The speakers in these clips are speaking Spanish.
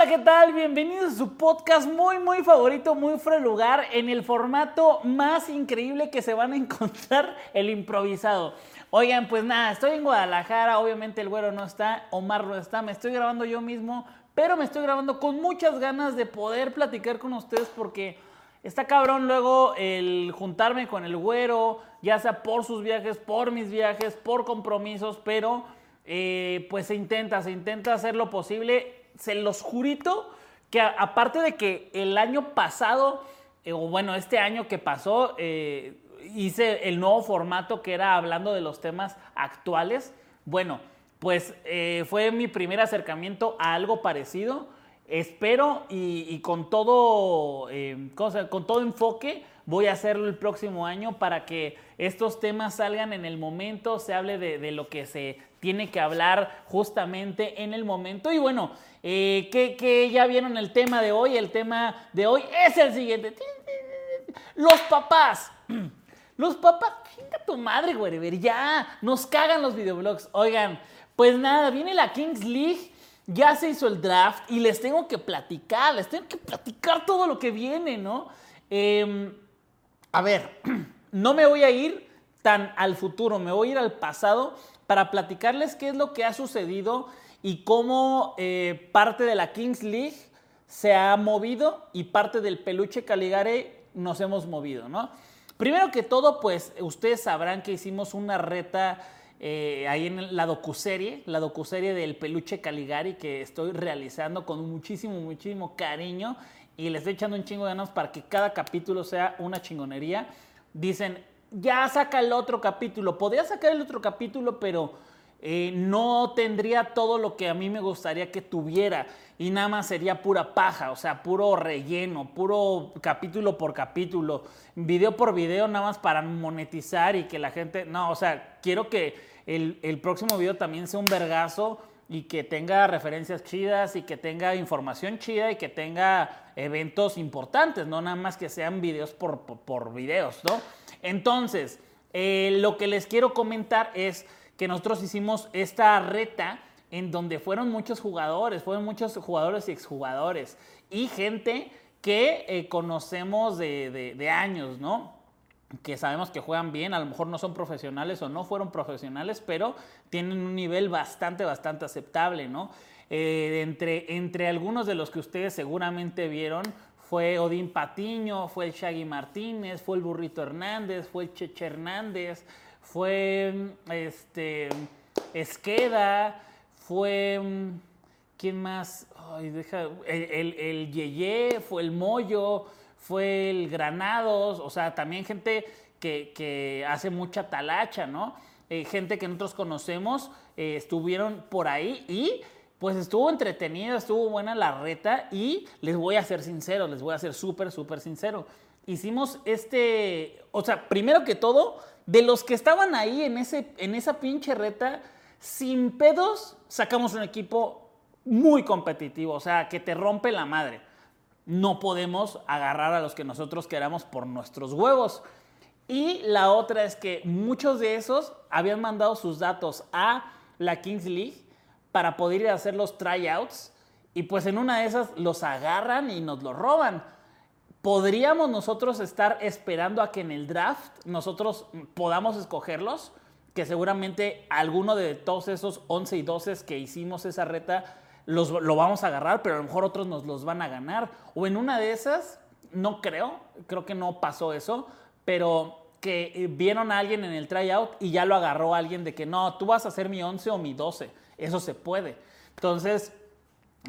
Hola, ¿qué tal? Bienvenidos a su podcast muy, muy favorito, muy fuera lugar, en el formato más increíble que se van a encontrar, el improvisado. Oigan, pues nada, estoy en Guadalajara, obviamente el güero no está, Omar no está, me estoy grabando yo mismo, pero me estoy grabando con muchas ganas de poder platicar con ustedes porque está cabrón luego el juntarme con el güero, ya sea por sus viajes, por mis viajes, por compromisos, pero eh, pues se intenta, se intenta hacer lo posible. Se los jurito que aparte de que el año pasado, eh, o bueno, este año que pasó, eh, hice el nuevo formato que era hablando de los temas actuales. Bueno, pues fue mi primer acercamiento a algo parecido. Espero y, con todo, con todo enfoque voy a hacerlo el próximo año para que estos temas salgan en el momento, se hable de, lo que se tiene que hablar justamente en el momento. Y bueno, eh, que, ya vieron el tema de hoy, el tema de hoy es el siguiente. Los papás. Los papás, chinga tu madre, güey, ya, nos cagan los videoblogs. Oigan, pues nada, viene la Kings League, ya se hizo el draft y les tengo que platicar, les tengo que platicar todo lo que viene, ¿no? Eh, a ver, no me voy a ir tan al futuro, me voy a ir al pasado para platicarles qué es lo que ha sucedido y cómo eh, parte de la Kings League se ha movido y parte del peluche Caligare nos hemos movido, ¿no? Primero que todo, pues ustedes sabrán que hicimos una reta eh, ahí en la docuserie, la docuserie del peluche Caligari que estoy realizando con muchísimo, muchísimo cariño y le estoy echando un chingo de ganas para que cada capítulo sea una chingonería. Dicen, ya saca el otro capítulo. Podría sacar el otro capítulo, pero eh, no tendría todo lo que a mí me gustaría que tuviera. Y nada más sería pura paja, o sea, puro relleno, puro capítulo por capítulo, video por video, nada más para monetizar y que la gente. No, o sea, quiero que el, el próximo video también sea un vergazo y que tenga referencias chidas y que tenga información chida y que tenga eventos importantes, no nada más que sean videos por, por, videos, ¿no? Entonces, eh, lo que les quiero comentar es que nosotros hicimos esta reta en donde fueron muchos jugadores, fueron muchos jugadores y exjugadores y gente que eh, conocemos de, años, ¿no? que sabemos que juegan bien, a lo mejor no son profesionales o no fueron profesionales, pero tienen un nivel bastante, bastante aceptable, ¿no? Eh, entre, entre algunos de los que ustedes seguramente vieron fue Odín Patiño, fue el Shaggy Martínez, fue el Burrito Hernández, fue el Cheche Hernández, fue este, Esqueda, fue... ¿Quién más? Ay, deja, el, el, Yeye, fue el Moyo, fue el Granados, o sea, también gente que, hace mucha talacha, ¿no? Eh, gente que nosotros conocemos eh, estuvieron por ahí y pues estuvo entretenida, estuvo buena la reta y les voy a ser sincero, les voy a ser súper, súper sincero. Hicimos este, o sea, primero que todo, de los que estaban ahí en, ese, en esa pinche reta, sin pedos, sacamos un equipo muy competitivo, o sea, que te rompe la madre no podemos agarrar a los que nosotros queramos por nuestros huevos. Y la otra es que muchos de esos habían mandado sus datos a la Kings League para poder ir a hacer los tryouts y pues en una de esas los agarran y nos los roban. ¿Podríamos nosotros estar esperando a que en el draft nosotros podamos escogerlos? que seguramente alguno de todos esos 11 y 12 que hicimos esa reta los, lo vamos a agarrar, pero a lo mejor otros nos los van a ganar. O en una de esas, no creo, creo que no pasó eso, pero que eh, vieron a alguien en el tryout y ya lo agarró alguien de que no, tú vas a ser mi 11 o mi 12. Eso se puede. Entonces,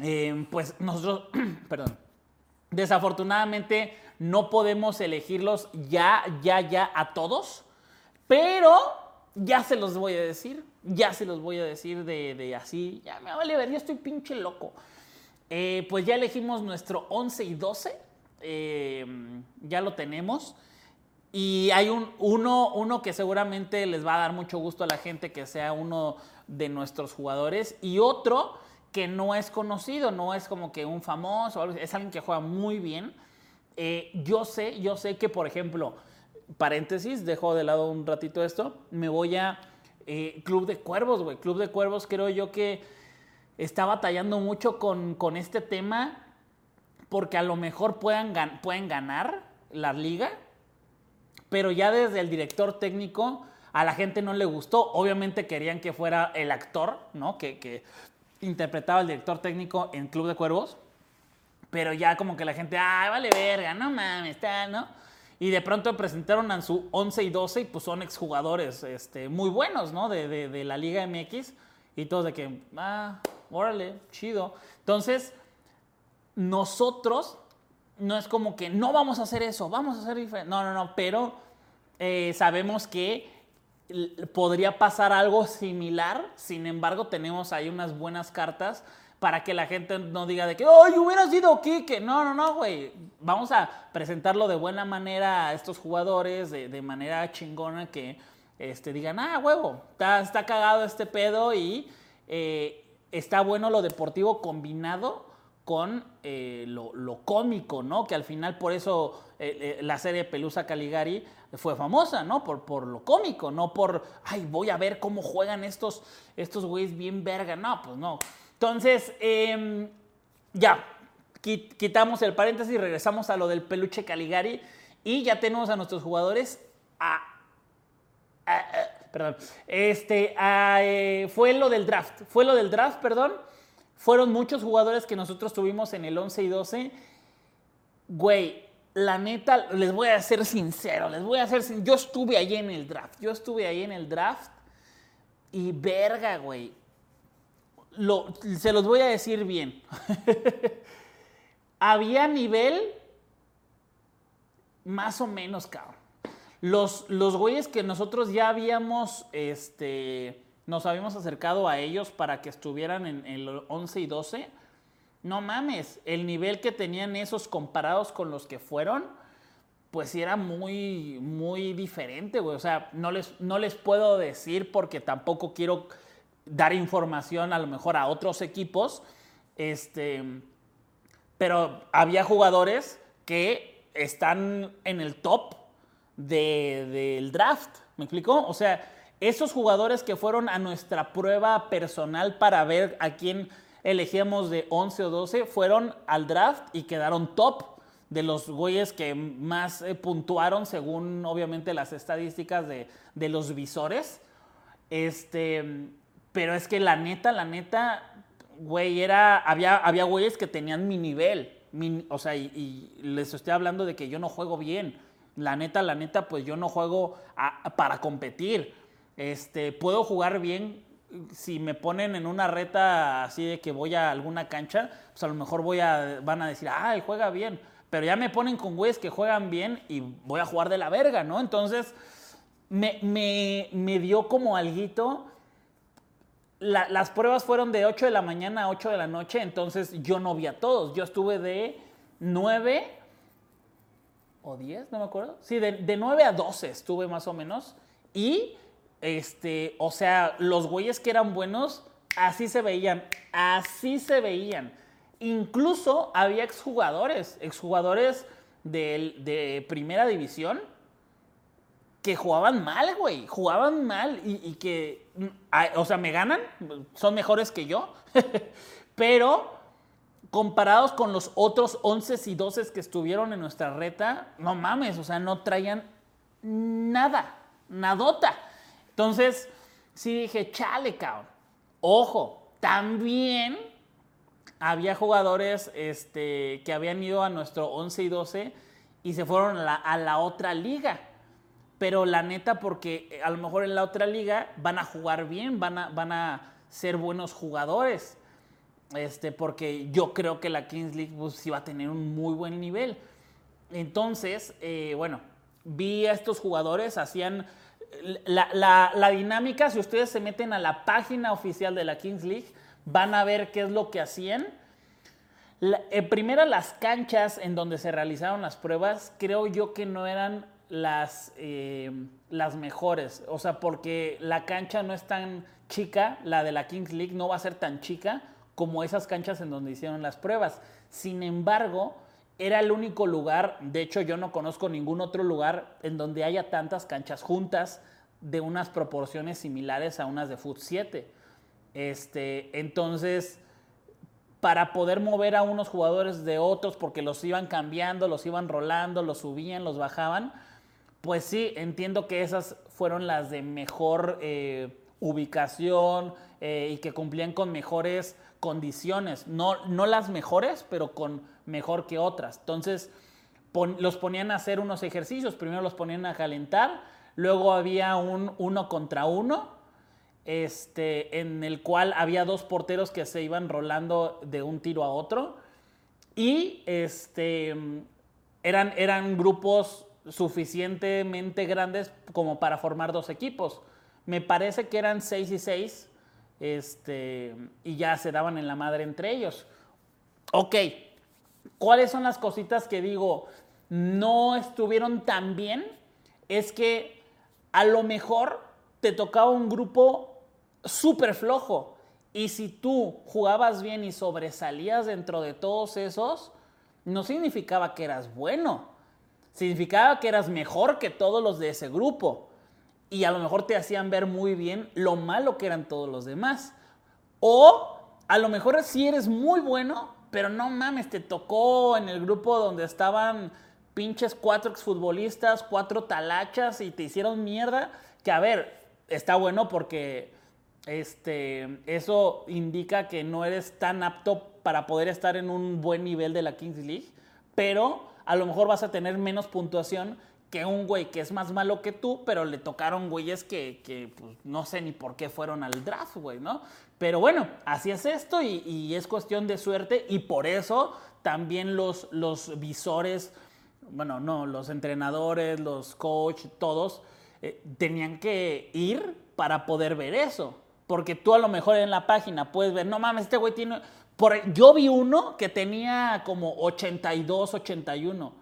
eh, pues nosotros, perdón, desafortunadamente no podemos elegirlos ya, ya, ya a todos, pero ya se los voy a decir, ya se los voy a decir de, así, ya me vale ver, yo estoy pinche loco. Eh, pues ya elegimos nuestro 11 y 12, ya lo tenemos. Y hay un, uno, uno que seguramente les va a dar mucho gusto a la gente que sea uno de nuestros jugadores. Y otro que no es conocido, no es como que un famoso, es alguien que juega muy bien. Eh, yo sé, yo sé que, por ejemplo, paréntesis, dejo de lado un ratito esto, me voy a eh, Club de Cuervos, güey. Club de Cuervos creo yo que está batallando mucho con, con este tema porque a lo mejor puedan, pueden ganar la liga pero ya desde el director técnico a la gente no le gustó. Obviamente querían que fuera el actor, ¿no? Que, interpretaba al director técnico en Club de Cuervos. Pero ya como que la gente, ay, vale verga, no mames, está, ¿no? Y de pronto presentaron a su 11 y 12 y pues son exjugadores este, muy buenos, ¿no? De, de la Liga MX. Y todos de que, ah, órale, chido. Entonces, nosotros no es como que no vamos a hacer eso, vamos a hacer diferente. No, no, no, pero eh, sabemos que podría pasar algo similar, sin embargo tenemos ahí unas buenas cartas para que la gente no diga de que, ¡ay, hubiera sido Kike! No, no, no, güey. Vamos a presentarlo de buena manera a estos jugadores, de, manera chingona que este, digan, ah, huevo, está, está cagado este pedo y eh, está bueno lo deportivo combinado con eh, lo, cómico, ¿no? Que al final por eso eh, eh, la serie Pelusa Caligari fue famosa, ¿no? Por, por lo cómico, no por, ay, voy a ver cómo juegan estos, estos güeyes bien verga. No, pues no. Entonces, em, ya, quitamos el paréntesis regresamos a lo del peluche Caligari y ya tenemos a nuestros jugadores a, perdón, este, fue lo del draft, fue lo del draft, perdón fueron muchos jugadores que nosotros tuvimos en el 11 y 12. Güey, la neta, les voy a ser sincero, les voy a ser Yo estuve ahí en el draft, yo estuve ahí en el draft y verga, güey. se los voy a decir bien. Había nivel más o menos, cabrón. Los, los güeyes que nosotros ya habíamos, este, nos habíamos acercado a ellos para que estuvieran en el 11 y 12. No mames, el nivel que tenían esos comparados con los que fueron, pues era muy, muy diferente, güey. O sea, no les, no les puedo decir porque tampoco quiero dar información a lo mejor a otros equipos. Este, pero había jugadores que están en el top del draft. ¿Me explicó? O sea, esos jugadores que fueron a nuestra prueba personal para ver a quién elegíamos de 11 o 12 fueron al draft y quedaron top de los güeyes que más eh, puntuaron según obviamente las estadísticas de, los visores. Este, pero es que la neta, la neta, güey, era, había, había güeyes que tenían mi nivel. o sea, y, les estoy hablando de que yo no juego bien. La neta, la neta, pues yo no juego para competir. Este, puedo jugar bien si me ponen en una reta así de que voy a alguna cancha, pues a lo mejor voy a, van a decir, ay, juega bien. Pero ya me ponen con güeyes que juegan bien y voy a jugar de la verga, ¿no? Entonces, me, me, dio como alguito. las pruebas fueron de 8 de la mañana a 8 de la noche, entonces yo no vi a todos. Yo estuve de 9 o 10, no me acuerdo. Sí, de, de 9 a 12 estuve más o menos. Y este, o sea, los güeyes que eran buenos, así se veían, así se veían. Incluso había exjugadores, exjugadores de, de primera división que jugaban mal, güey, jugaban mal y, que, o sea, me ganan, son mejores que yo, pero comparados con los otros 11 y 12 que estuvieron en nuestra reta, no mames, o sea, no traían nada, nadota. Entonces, sí dije, chale, cabrón. Ojo, también había jugadores este, que habían ido a nuestro 11 y 12 y se fueron a la, otra liga. Pero la neta, porque a lo mejor en la otra liga van a jugar bien, van a, van a ser buenos jugadores. Este, porque yo creo que la Kings League pues, sí va a tener un muy buen nivel. Entonces, eh, bueno, vi a estos jugadores, hacían la, la- dinámica, si ustedes se meten a la página oficial de la Kings League, van a ver qué es lo que hacían. Primero, las canchas en donde se realizaron las pruebas, creo yo que no eran las, eh, las mejores. O sea, porque la cancha no es tan chica, la de la Kings League no va a ser tan chica como esas canchas en donde hicieron las pruebas. Sin embargo, era el único lugar, de hecho yo no conozco ningún otro lugar en donde haya tantas canchas juntas de unas proporciones similares a unas de Foot 7. Este, entonces, para poder mover a unos jugadores de otros, porque los iban cambiando, los iban rolando, los subían, los bajaban, pues sí, entiendo que esas fueron las de mejor eh, ubicación eh, y que cumplían con mejores condiciones. No, no las mejores, pero con mejor que otras. Entonces, los ponían a hacer unos ejercicios. Primero los ponían a calentar, luego había un uno contra uno, este, en el cual había dos porteros que se iban rolando de un tiro a otro. Y este, eran, eran grupos suficientemente grandes como para formar dos equipos. Me parece que eran seis y seis, este, y ya se daban en la madre entre ellos. Ok, ¿cuáles son las cositas que digo no estuvieron tan bien? Es que a lo mejor te tocaba un grupo súper flojo. Y si tú jugabas bien y sobresalías dentro de todos esos, no significaba que eras bueno. Significaba que eras mejor que todos los de ese grupo. Y a lo mejor te hacían ver muy bien lo malo que eran todos los demás. O a lo mejor sí eres muy bueno, pero no mames, te tocó en el grupo donde estaban pinches cuatro exfutbolistas, cuatro talachas y te hicieron mierda. Que a ver, está bueno porque este, eso indica que no eres tan apto para poder estar en un buen nivel de la Kings League, pero a lo mejor vas a tener menos puntuación que un güey que es más malo que tú, pero le tocaron güeyes que, que, pues, no sé ni por qué fueron al draft, güey, ¿no? Pero bueno, así es esto y, es cuestión de suerte y por eso también los, los visores, bueno, no, los entrenadores, los coach, todos, eh, tenían que ir para poder ver eso. Porque tú a lo mejor en la página puedes ver, no mames, este güey tiene... Por, yo vi uno que tenía como 82, 81.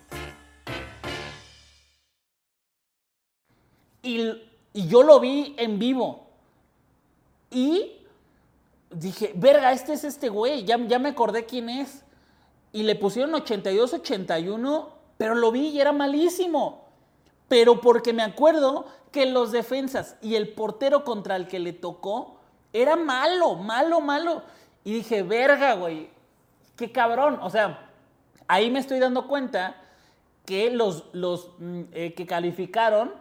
Y, yo lo vi en vivo. Y dije, verga, este es este güey, ya, ya me acordé quién es. Y le pusieron 82-81, pero lo vi y era malísimo. Pero porque me acuerdo que los defensas y el portero contra el que le tocó era malo, malo, malo. Y dije, verga, güey, qué cabrón. O sea, ahí me estoy dando cuenta que los, los mm, eh, que calificaron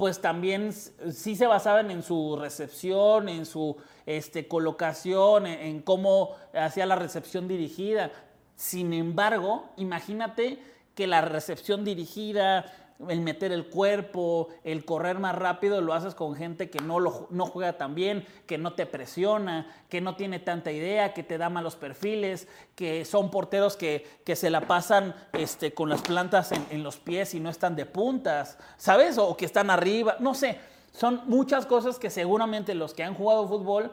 pues también sí se basaban en su recepción, en su este, colocación, en, en cómo hacía la recepción dirigida. Sin embargo, imagínate que la recepción dirigida, el meter el cuerpo, el correr más rápido, lo haces con gente que no, lo, no juega tan bien, que no te presiona, que no tiene tanta idea, que te da malos perfiles, que son porteros que, que se la pasan este, con las plantas en, en los pies y no están de puntas, ¿sabes? O que están arriba, no sé. Son muchas cosas que seguramente los que han jugado fútbol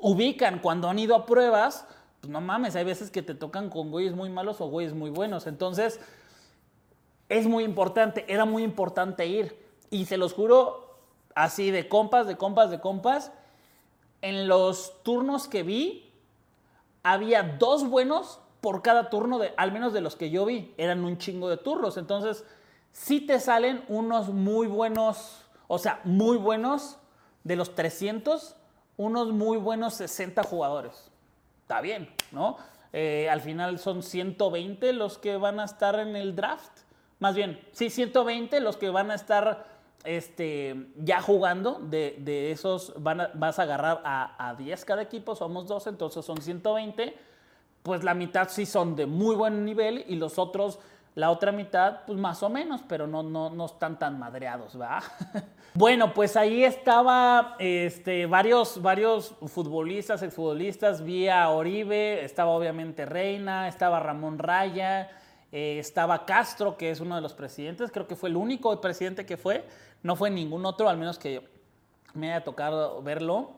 ubican cuando han ido a pruebas. Pues no mames, hay veces que te tocan con güeyes muy malos o güeyes muy buenos. Entonces, es muy importante, era muy importante ir. Y se los juro, así de compas, de compas, de compas, en los turnos que vi, había dos buenos por cada turno, de, al menos de los que yo vi. Eran un chingo de turnos. Entonces, sí te salen unos muy buenos, o sea, muy buenos de los 300, unos muy buenos 60 jugadores. Está bien, ¿no? Eh, al final son 120 los que van a estar en el draft. Más bien, sí, 120 los que van a estar este, ya jugando. De, esos vas a agarrar a, a 10 cada equipo, somos 12, entonces son 120. Pues la mitad sí son de muy buen nivel y los otros la otra mitad, pues más o menos, pero no, no, no están tan madreados, ¿va? bueno, pues ahí estaba este, varios, varios futbolistas, exfutbolistas, vi a Oribe, estaba obviamente Reina, estaba Ramón Raya, eh, estaba Castro, que es uno de los presidentes, creo que fue el único presidente que fue, no fue ningún otro, al menos que me haya tocado verlo.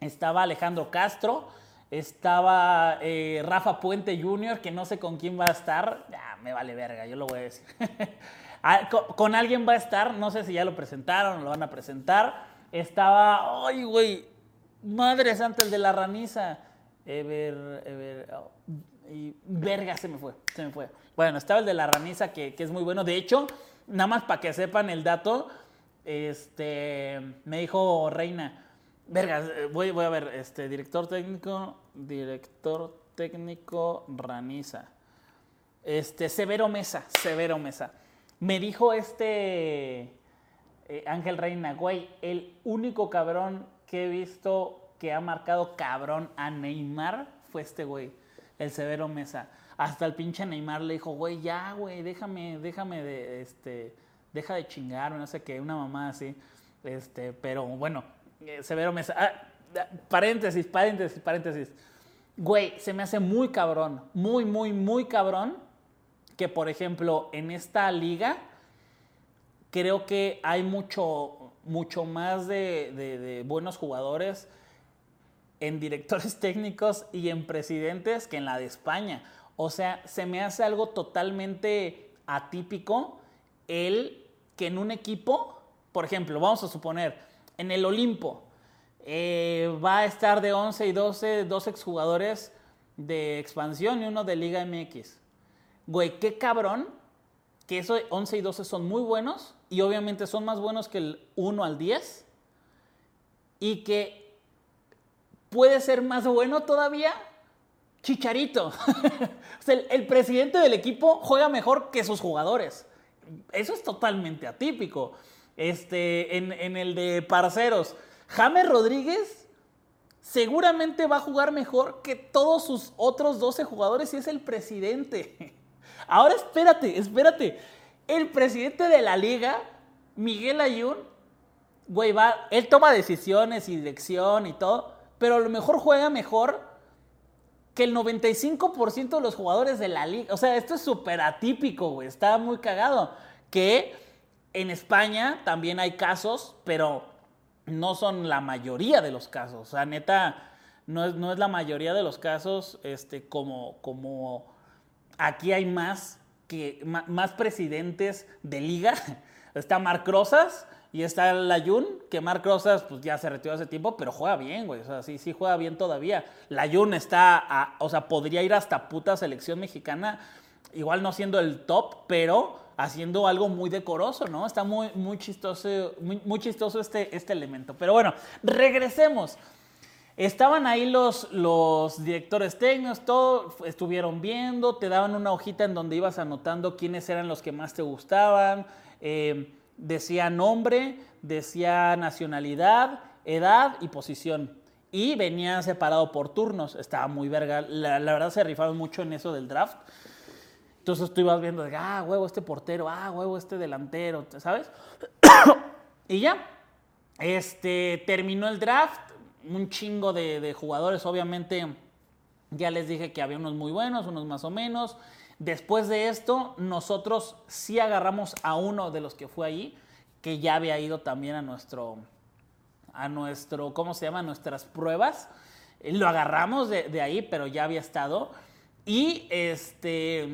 Estaba Alejandro Castro, estaba eh, Rafa Puente Jr., que no sé con quién va a estar. Ya, me vale verga, yo lo voy a decir. Ah, con, alguien va a estar, no sé si ya lo presentaron o lo van a presentar. Estaba, ay, güey, madre santa, el de la raniza. Ever, Ever, oh, y verga, se me fue, se me fue. Bueno, estaba el de la raniza, que, que es muy bueno. De hecho, nada más para que sepan el dato, este, me dijo Reina, verga, voy, voy a ver, este, director técnico, director técnico Raniza. Este, Severo Mesa, Severo Mesa. Me dijo este eh, Ángel Reina, güey, el único cabrón que he visto que ha marcado cabrón a Neymar fue este güey, el Severo Mesa. Hasta el pinche Neymar le dijo, güey, ya, güey, déjame, déjame de, este, deja de chingar, no sé qué, una mamá así. Este, pero bueno, eh, Severo Mesa. Ah, paréntesis, paréntesis, paréntesis. Güey, se me hace muy cabrón, muy, muy, muy cabrón que, por ejemplo, en esta liga creo que hay mucho, mucho más de, buenos jugadores en directores técnicos y en presidentes que en la de España. O sea, se me hace algo totalmente atípico el que en un equipo, por ejemplo, vamos a suponer, en el Olimpo, eh, va a estar de 11 y 12, dos exjugadores de expansión y uno de Liga MX. Güey, qué cabrón que esos 11 y 12 son muy buenos y obviamente son más buenos que el 1 al 10 y que puede ser más bueno todavía Chicharito. el, presidente del equipo juega mejor que sus jugadores. Eso es totalmente atípico. Este, en, el de Parceros James Rodríguez seguramente va a jugar mejor que todos sus otros 12 jugadores y es el presidente. Ahora espérate, espérate. El presidente de la liga, Miguel Ayun, güey, va, él toma decisiones y dirección y todo, pero a lo mejor juega mejor que el 95% de los jugadores de la liga. O sea, esto es súper atípico, güey, está muy cagado. Que en España también hay casos, pero no son la mayoría de los casos. O sea, neta, no es, no es la mayoría de los casos este, como, como aquí hay más, que, más, presidentes de liga. Está Marc Rosas y está Layun, que Marc Rosas pues ya se retiró hace tiempo, pero juega bien, güey. O sea, sí, sí juega bien todavía. Layun está, o sea, podría ir hasta puta selección mexicana, igual no siendo el top, pero haciendo algo muy decoroso, ¿no? Está muy, muy chistoso, muy, chistoso este, este elemento. Pero bueno, regresemos. Estaban ahí los, los directores técnicos, todo, estuvieron viendo, te daban una hojita en donde ibas anotando quiénes eran los que más te gustaban, eh, decía nombre, decía nacionalidad, edad y posición. Y venía separado por turnos, estaba muy verga, la, verdad se rifaron mucho en eso del draft. Entonces tú ibas viendo, de, ah, huevo, este portero, ah, huevo, este delantero, ¿sabes? y ya, este, terminó el draft, un chingo de, jugadores, obviamente, ya les dije que había unos muy buenos, unos más o menos. Después de esto, nosotros sí agarramos a uno de los que fue ahí, que ya había ido también a nuestro, a nuestro, ¿cómo se llama? nuestras pruebas. Lo agarramos de, de ahí, pero ya había estado. Y este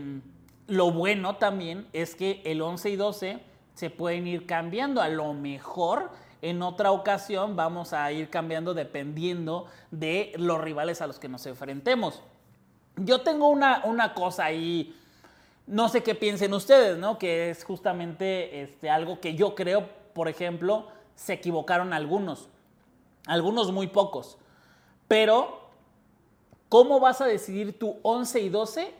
lo bueno también es que el 11 y 12 se pueden ir cambiando. A lo mejor En otra ocasión vamos a ir cambiando dependiendo de los rivales a los que nos enfrentemos. Yo tengo una, una cosa ahí, no sé qué piensen ustedes, ¿no? Que es justamente este, algo que yo creo, por ejemplo, se equivocaron algunos, algunos muy pocos. Pero, ¿cómo vas a decidir tu 11 y 12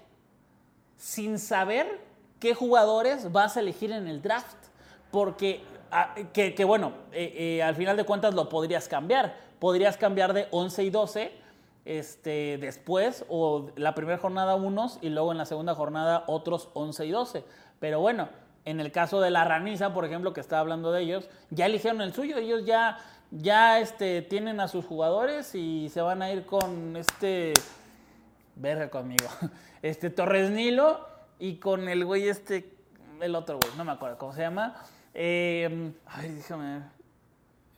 sin saber qué jugadores vas a elegir en el draft? Porque, ah, que, bueno, eh, eh, al final de cuentas lo podrías cambiar. Podrías cambiar de 11 y 12 este, después o la primera jornada unos y luego en la segunda jornada otros 11 y 12. Pero bueno, en el caso de la raniza, por ejemplo, que estaba hablando de ellos, ya eligieron el suyo, ellos ya, ya este, tienen a sus jugadores y se van a ir con este, verga conmigo, este Torres Nilo y con el güey este, el otro güey, no me acuerdo cómo se llama. Eh, ay, déjame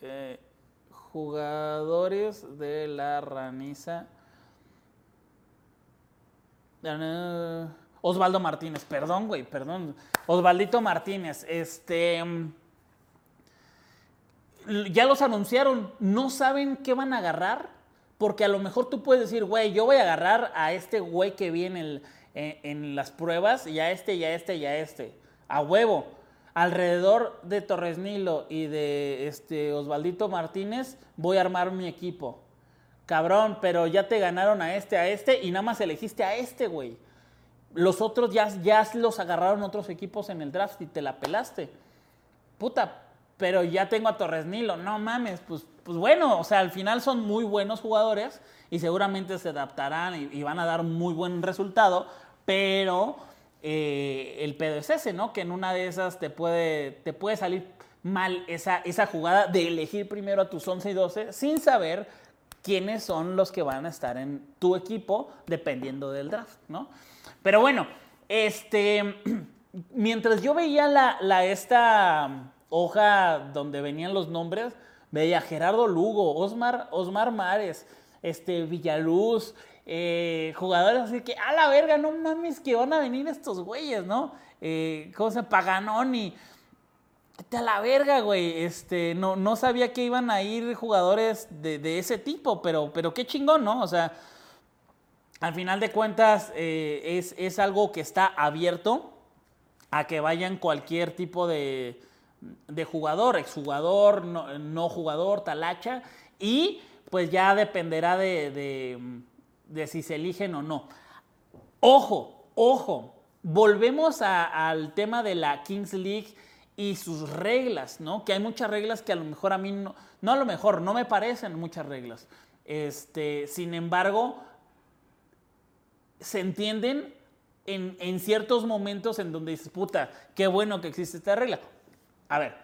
ver. Jugadores de la raniza. Osvaldo Martínez, perdón, güey, perdón. Osvaldito Martínez, este. Mm, ya los anunciaron, no saben qué van a agarrar, porque a lo mejor tú puedes decir, güey, yo voy a agarrar a este güey que viene en, las pruebas, y a este, y a este, y a este. A huevo. Alrededor de Torres Nilo y de este Osvaldito Martínez, voy a armar mi equipo. Cabrón, pero ya te ganaron a este, a este, y nada más elegiste a este, güey. Los otros ya, ya los agarraron otros equipos en el draft y te la pelaste. Puta, pero ya tengo a Torres Nilo. No mames, pues, pues bueno, o sea, al final son muy buenos jugadores y seguramente se adaptarán y, van a dar muy buen resultado, pero eh, el pedo es ese, ¿no? Que en una de esas te puede, te puede salir mal esa, esa jugada de elegir primero a tus 11 y 12 sin saber quiénes son los que van a estar en tu equipo dependiendo del draft, ¿no? Pero bueno, este, mientras yo veía la, esta hoja donde venían los nombres, veía Gerardo Lugo, Osmar, Osmar Mares, este, Villaluz, eh, jugadores así que, a la verga, no mames, que van a venir estos güeyes, ¿no? Eh, ¿Cómo se? Paganoni. A la verga, güey. Este, no, no sabía que iban a ir jugadores de, de, ese tipo, pero, pero qué chingón, ¿no? O sea, al final de cuentas eh, es, algo que está abierto a que vayan cualquier tipo de, jugador, exjugador, no, no jugador, talacha, y pues ya dependerá de, si se eligen o no. Ojo, ojo, volvemos al tema de la Kings League y sus reglas, ¿no? Que hay muchas reglas que a lo mejor a mí no, no a lo mejor, no me parecen muchas reglas. Este, sin embargo, se entienden en, ciertos momentos en donde dices, puta, qué bueno que existe esta regla. A ver,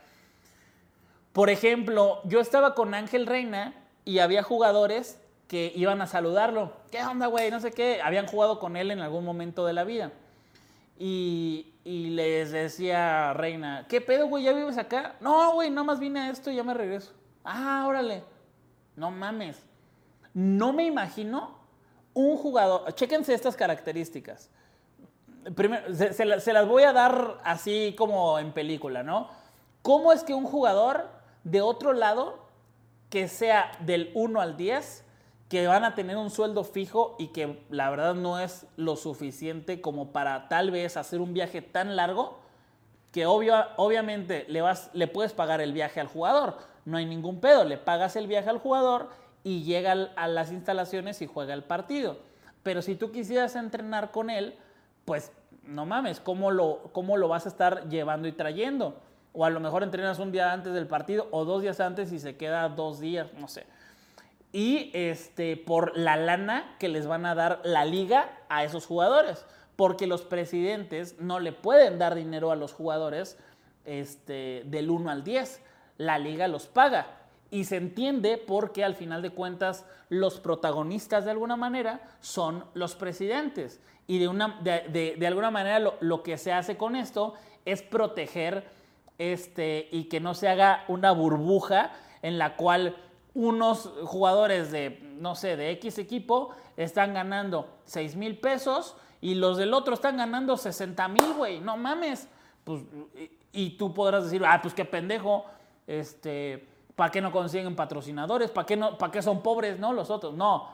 por ejemplo, yo estaba con Ángel Reina y había jugadores que iban a saludarlo. ¿Qué onda, güey? No sé qué. Habían jugado con él en algún momento de la vida. Y, les decía Reina, ¿qué pedo, güey? ¿Ya vives acá? No, güey, más vine a esto y ya me regreso. Ah, órale. No mames. No me imagino un jugador, chéquense estas características. Primero, se, las voy a dar así como en película, ¿no? ¿Cómo es que un jugador de otro lado, que sea del 1 al 10, que van a tener un sueldo fijo y que la verdad no es lo suficiente como para tal vez hacer un viaje tan largo, que obviamente le, vas, le puedes pagar el viaje al jugador, no hay ningún pedo, le pagas el viaje al jugador y llega a las instalaciones y juega el partido. Pero si tú quisieras entrenar con él, pues no mames, ¿cómo lo, cómo lo vas a estar llevando y trayendo? O a lo mejor entrenas un día antes del partido o dos días antes y se queda dos días, no sé. Y este, por la lana que les van a dar la liga a esos jugadores. Porque los presidentes no le pueden dar dinero a los jugadores este, del 1 al 10. La liga los paga. Y se entiende porque al final de cuentas los protagonistas de alguna manera son los presidentes. Y de, una, de, alguna manera lo, que se hace con esto es proteger este, y que no se haga una burbuja en la cual unos jugadores de, no sé, de X equipo están ganando 6 mil pesos y los del otro están ganando 60 mil, güey. No mames. Pues, y, tú podrás decir, ah, pues qué pendejo. Este, ¿Para qué no consiguen patrocinadores? ¿Para qué, no, ¿Para qué son pobres, no? Los otros. No.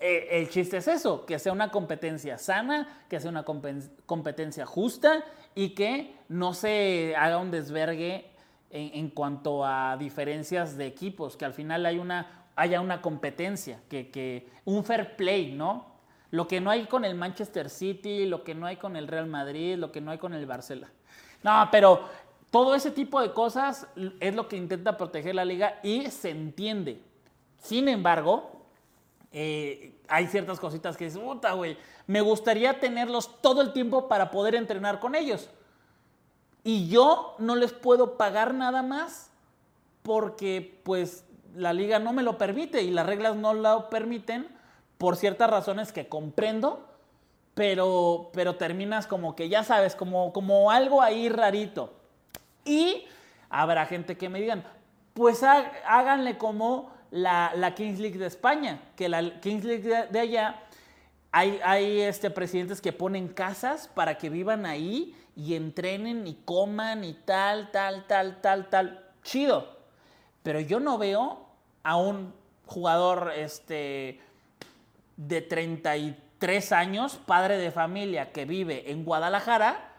Eh, el chiste es eso, que sea una competencia sana, que sea una competencia justa y que no se haga un desvergue en, cuanto a diferencias de equipos, que al final hay una, haya una competencia, que, que, un fair play, ¿no? Lo que no hay con el Manchester City, lo que no hay con el Real Madrid, lo que no hay con el Barcelona. No, pero todo ese tipo de cosas es lo que intenta proteger la liga y se entiende. Sin embargo, eh, hay ciertas cositas que dices, puta, güey, me gustaría tenerlos todo el tiempo para poder entrenar con ellos. Y yo no les puedo pagar nada más porque pues la liga no me lo permite y las reglas no lo permiten por ciertas razones que comprendo, pero, pero terminas como que ya sabes, como, como algo ahí rarito. Y habrá gente que me digan, pues háganle como la, Kings League de España, que la Kings League de, allá hay, hay, este, presidentes que ponen casas para que vivan ahí y entrenen y coman y tal, tal, tal, tal, tal. Chido. Pero yo no veo a un jugador este, de 33 años, padre de familia, que vive en Guadalajara,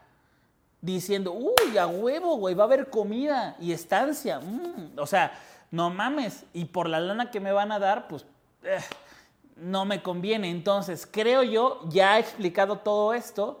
diciendo, uy, a huevo, güey, va a haber comida y estancia. Mm". O sea, no mames. Y por la lana que me van a dar, pues eh, no me conviene. Entonces, creo yo, ya he explicado todo esto,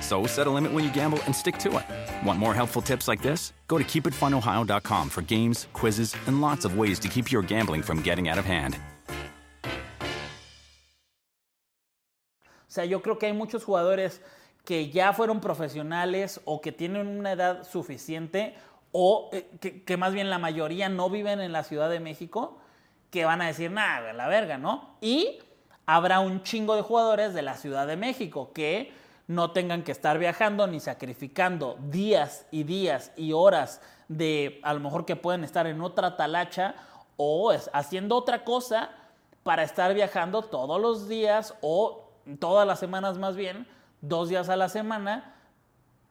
So set a limit when you gamble and stick to it. Want more helpful tips like this? Go to keepitfunohio.com for games, quizzes, and lots of ways to keep your gambling from getting out of hand. O sea, yo creo que hay muchos jugadores que ya fueron profesionales o que tienen una edad suficiente o eh, que, que más bien la mayoría no viven en la Ciudad de México que van a decir, nada, la verga, ¿no? Y habrá un chingo de jugadores de la Ciudad de México que no tengan que estar viajando ni sacrificando días y días y horas de a lo mejor que pueden estar en otra talacha o haciendo otra cosa para estar viajando todos los días o todas las semanas más bien, dos días a la semana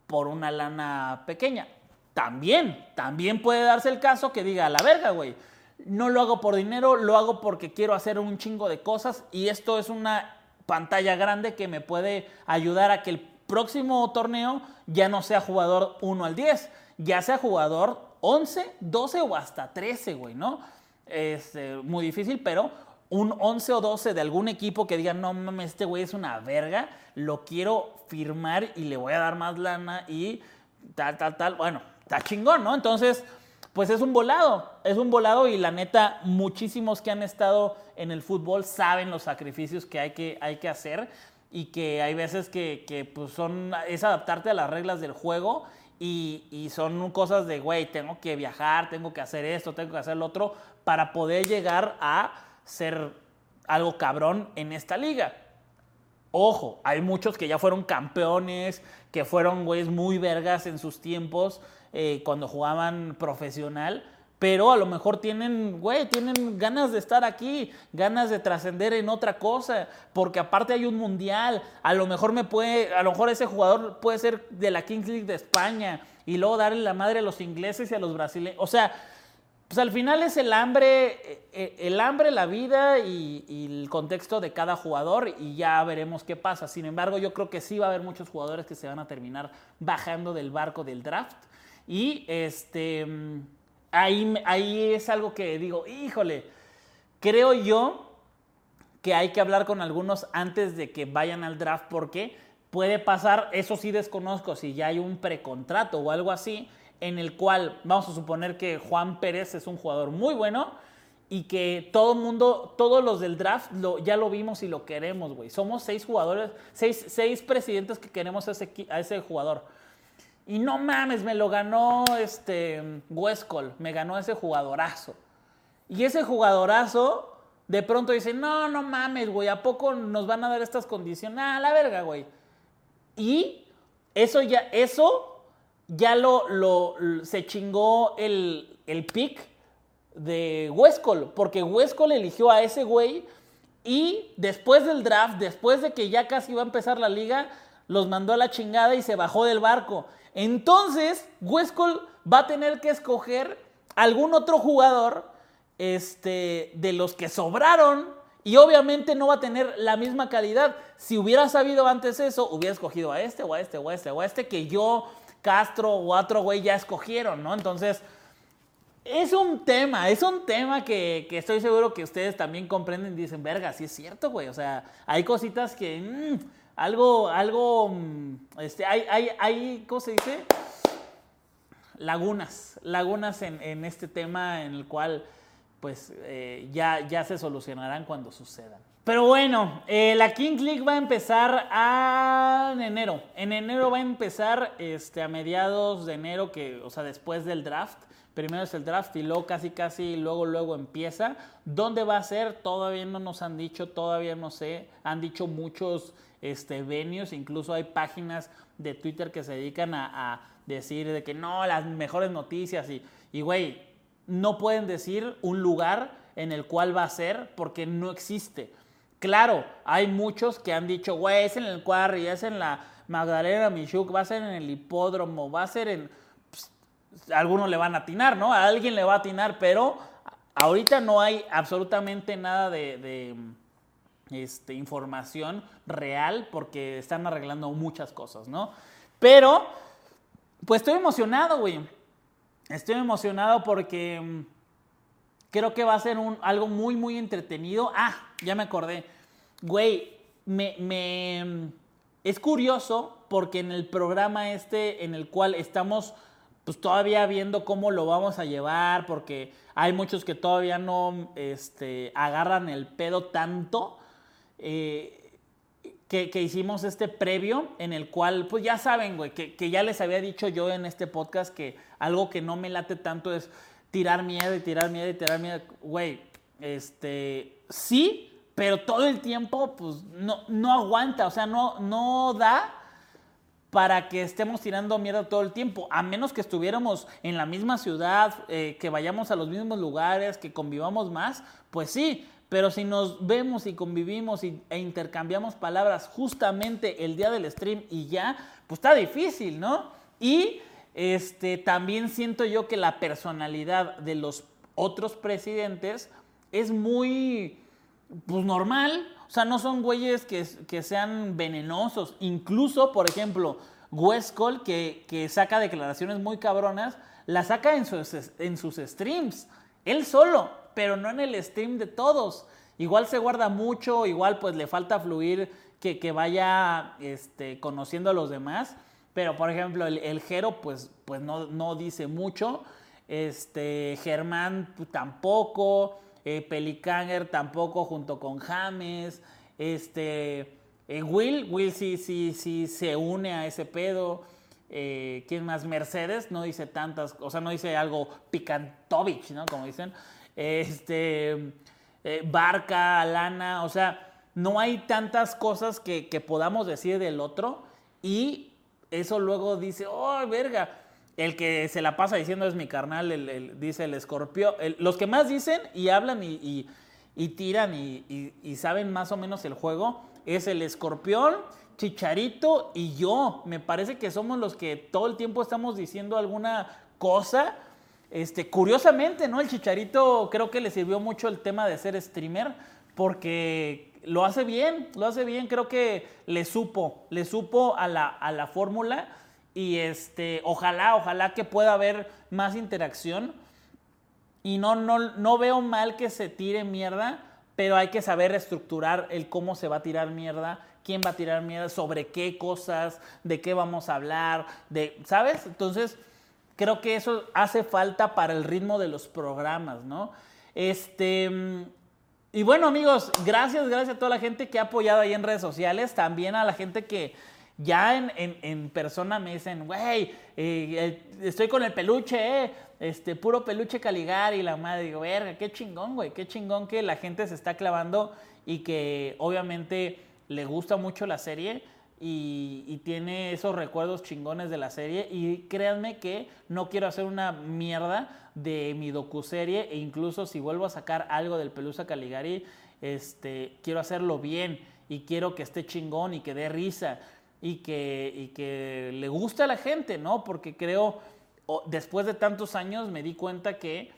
por una lana pequeña. También, también puede darse el caso que diga, a la verga, güey no lo hago por dinero, lo hago porque quiero hacer un chingo de cosas y esto es una pantalla grande que me puede ayudar a que el próximo torneo ya no sea jugador 1 al 10, ya sea jugador 11, 12 o hasta 13, güey, ¿no? Es eh, muy difícil, pero un 11 o 12 de algún equipo que diga, no mames, este güey es una verga, lo quiero firmar y le voy a dar más lana y tal, tal, tal. Bueno, está chingón, ¿no? Entonces, pues es un volado, es un volado y la neta, muchísimos que han estado en el fútbol saben los sacrificios que hay que, hay que hacer y que hay veces que, pues son, es adaptarte a las reglas del juego y, son cosas de, güey, tengo que viajar, tengo que hacer esto, tengo que hacer lo otro para poder llegar a ser algo cabrón en esta liga. Ojo, hay muchos que ya fueron campeones, que fueron güeyes muy vergas en sus tiempos eh, cuando jugaban profesional, pero a lo mejor tienen, güey, tienen ganas de estar aquí, ganas de trascender en otra cosa, porque aparte hay un mundial, a lo mejor me puede, a lo mejor ese jugador puede ser de la Kings League de España y luego darle la madre a los ingleses y a los brasileños, o sea, pues al final es el hambre, eh, eh, el hambre, la vida y, el contexto de cada jugador y ya veremos qué pasa. Sin embargo, yo creo que sí va a haber muchos jugadores que se van a terminar bajando del barco del draft y este, ahí, ahí es algo que digo, híjole, creo yo que hay que hablar con algunos antes de que vayan al draft porque puede pasar, eso sí desconozco, si ya hay un precontrato o algo así, en el cual vamos a suponer que Juan Pérez es un jugador muy bueno y que todo el mundo, todos los del draft lo, ya lo vimos y lo queremos, güey. Somos seis jugadores, seis, seis presidentes que queremos a ese, jugador. Y no mames, me lo ganó este Westcol, me ganó ese jugadorazo. Y ese jugadorazo de pronto dice, no, no mames, güey, ¿a poco nos van a dar estas condiciones? Ah, la verga, güey. Y eso ya, eso ya lo, lo se chingó el, el pick de Westcol, porque Westcol eligió a ese güey y después del draft, después de que ya casi iba a empezar la liga, los mandó a la chingada y se bajó del barco. Entonces, Westcol va a tener que escoger algún otro jugador este, de los que sobraron y obviamente no va a tener la misma calidad. Si hubiera sabido antes eso, hubiera escogido a este o a este o a este o a este que yo, Castro o otro güey ya escogieron, ¿no? Entonces, es un tema, es un tema que, estoy seguro que ustedes también comprenden y dicen, verga, sí es cierto, güey. O sea, hay cositas que, mm, algo, algo, mm, este, hay, hay, hay, ¿cómo se dice? Lagunas, lagunas en, este tema en el cual, pues, eh, ya, ya se solucionarán cuando sucedan. Pero bueno, eh, la King League va a empezar a, en enero. En enero va a empezar este, a mediados de enero, que, o sea, después del draft. Primero es el draft y luego casi casi luego luego empieza. ¿Dónde va a ser? Todavía no nos han dicho, todavía no sé. Han dicho muchos este, venues, incluso hay páginas de Twitter que se dedican a, decir de que no, las mejores noticias y, y güey, no pueden decir un lugar en el cual va a ser porque no existe. Claro, hay muchos que han dicho, güey, es en el Quarry, es en la Magdalena Michuk, va a ser en el hipódromo, va a ser en algunos le van a atinar, ¿no? A alguien le va a atinar, pero ahorita no hay absolutamente nada de, este, información real porque están arreglando muchas cosas, ¿no? Pero, pues estoy emocionado, güey. Estoy emocionado porque mm, creo que va a ser un, algo muy, muy entretenido. Ah, ya me acordé. Güey, me, me, es curioso porque en el programa este en el cual estamos pues todavía viendo cómo lo vamos a llevar, porque hay muchos que todavía no este, agarran el pedo tanto. Eh, que, hicimos este previo en el cual, pues ya saben, güey, que, que, ya les había dicho yo en este podcast que algo que no me late tanto es tirar miedo y tirar miedo y tirar miedo. Güey, este, sí, pero todo el tiempo, pues no, no aguanta, o sea, no, no da para que estemos tirando mierda todo el tiempo, a menos que estuviéramos en la misma ciudad, eh, que vayamos a los mismos lugares, que convivamos más, pues sí, pero si nos vemos y convivimos e intercambiamos palabras justamente el día del stream y ya, pues está difícil, ¿no? Y este, también siento yo que la personalidad de los otros presidentes es muy, pues normal, o sea, no son güeyes que, sean venenosos. Incluso, por ejemplo, Westcol, que, que saca declaraciones muy cabronas, la saca en sus, en sus streams. Él solo, pero no en el stream de todos. Igual se guarda mucho, igual pues le falta fluir que, que vaya este, conociendo a los demás. Pero, por ejemplo, el, el Jero, pues, pues no, no, dice mucho. Este, Germán pues, tampoco eh, Pelicanger tampoco junto con James, este, eh, Will, Will sí, sí, sí se une a ese pedo. Eh, ¿Quién más? Mercedes no dice tantas, o sea, no dice algo picantovich, ¿no? Como dicen. Este, eh, Barca, Lana, o sea, no hay tantas cosas que, que podamos decir del otro y eso luego dice, oh, verga, el que se la pasa diciendo es mi carnal, dice el escorpión. los que más dicen y hablan y, tiran y, saben más o menos el juego es el escorpión, Chicharito y yo. Me parece que somos los que todo el tiempo estamos diciendo alguna cosa. Este, curiosamente, ¿no? El Chicharito creo que le sirvió mucho el tema de ser streamer porque lo hace bien, lo hace bien, creo que le supo, le supo a la, a la fórmula y este, ojalá, ojalá que pueda haber más interacción. Y no, no, no veo mal que se tire mierda, pero hay que saber estructurar el cómo se va a tirar mierda, quién va a tirar mierda, sobre qué cosas, de qué vamos a hablar, de, ¿sabes? Entonces, creo que eso hace falta para el ritmo de los programas, ¿no? Este, y bueno, amigos, gracias, gracias a toda la gente que ha apoyado ahí en redes sociales, también a la gente que ya en, persona me dicen, güey, eh, estoy con el peluche, eh, este, puro peluche Caligari y la madre. Digo, verga, qué chingón, güey, qué chingón que la gente se está clavando y que obviamente le gusta mucho la serie. Y, tiene esos recuerdos chingones de la serie. Y créanme que no quiero hacer una mierda de mi docuserie. E incluso si vuelvo a sacar algo del Pelusa Caligari, este, quiero hacerlo bien. Y quiero que esté chingón y que dé risa. Y que, y que le guste a la gente, ¿no? Porque creo, después de tantos años me di cuenta que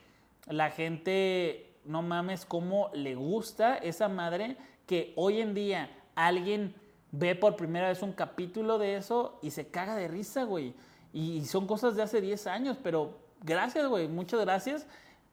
la gente, no mames, cómo le gusta esa madre que hoy en día alguien ve por primera vez un capítulo de eso y se caga de risa, güey. Y son cosas de hace 10 años, pero gracias, güey, muchas gracias.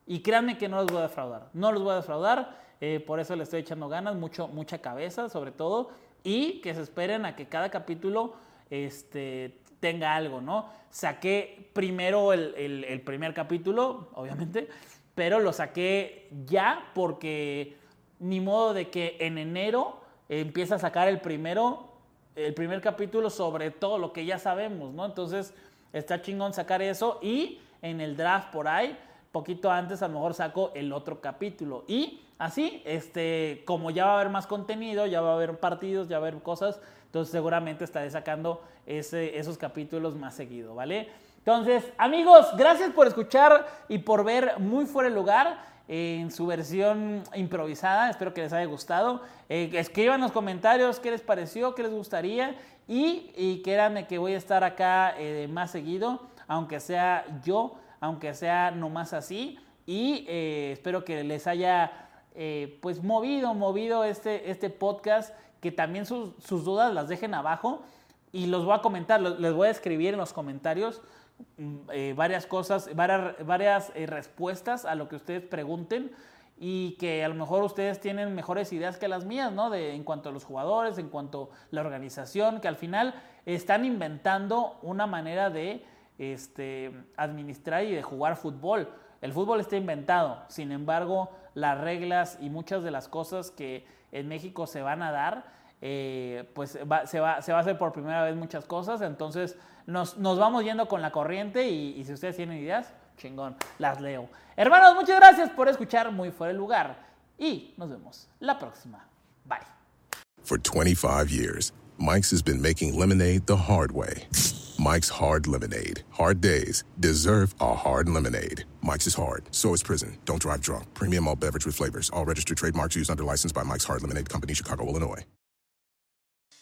Y créanme que no los voy a defraudar, no los voy a defraudar, eh, por eso le estoy echando ganas, mucho, mucha cabeza sobre todo, y que se esperen a que cada capítulo este, tenga algo, ¿no? Saqué primero el, el primer capítulo, obviamente, pero lo saqué ya porque ni modo de que en enero empieza a sacar el primero, el primer capítulo sobre todo lo que ya sabemos, ¿no? Entonces está chingón sacar eso y en el draft por ahí, poquito antes a lo mejor saco el otro capítulo. Y así, este, como ya va a haber más contenido, ya va a haber partidos, ya va a haber cosas, entonces seguramente estaré sacando ese, esos capítulos más seguido, ¿vale? Entonces, amigos, gracias por escuchar y por ver muy fuera de lugar en su versión improvisada. Espero que les haya gustado. Eh, escriban los comentarios qué les pareció, qué les gustaría y, y que voy a estar acá eh, más seguido, aunque sea yo, aunque sea nomás así. Y eh, espero que les haya pues movido, movido este, este podcast, que también sus, sus dudas las dejen abajo y los voy a comentar, les voy a escribir en los comentarios eh, varias cosas, varias, varias eh, respuestas a lo que ustedes pregunten y que a lo mejor ustedes tienen mejores ideas que las mías, ¿no? De, en cuanto a los jugadores, en cuanto a la organización, que al final están inventando una manera de este, administrar y de jugar fútbol. El fútbol está inventado, sin embargo, las reglas y muchas de las cosas que en México se van a dar, eh, pues se, va, se va a hacer por primera vez muchas cosas, entonces nos, nos vamos yendo con la corriente y, y, si ustedes tienen ideas, chingón, las leo. Hermanos, muchas gracias por escuchar Muy Fuera del Lugar y nos vemos la próxima. Bye. For 25 years, Mike's has been making lemonade the hard way. Mike's Hard Lemonade. Hard days deserve a hard lemonade. Mike's is hard, so is prison. Don't drive drunk. Premium malt beverage with flavors. All registered trademarks used under license by Mike's Hard Lemonade Company, Chicago, Illinois.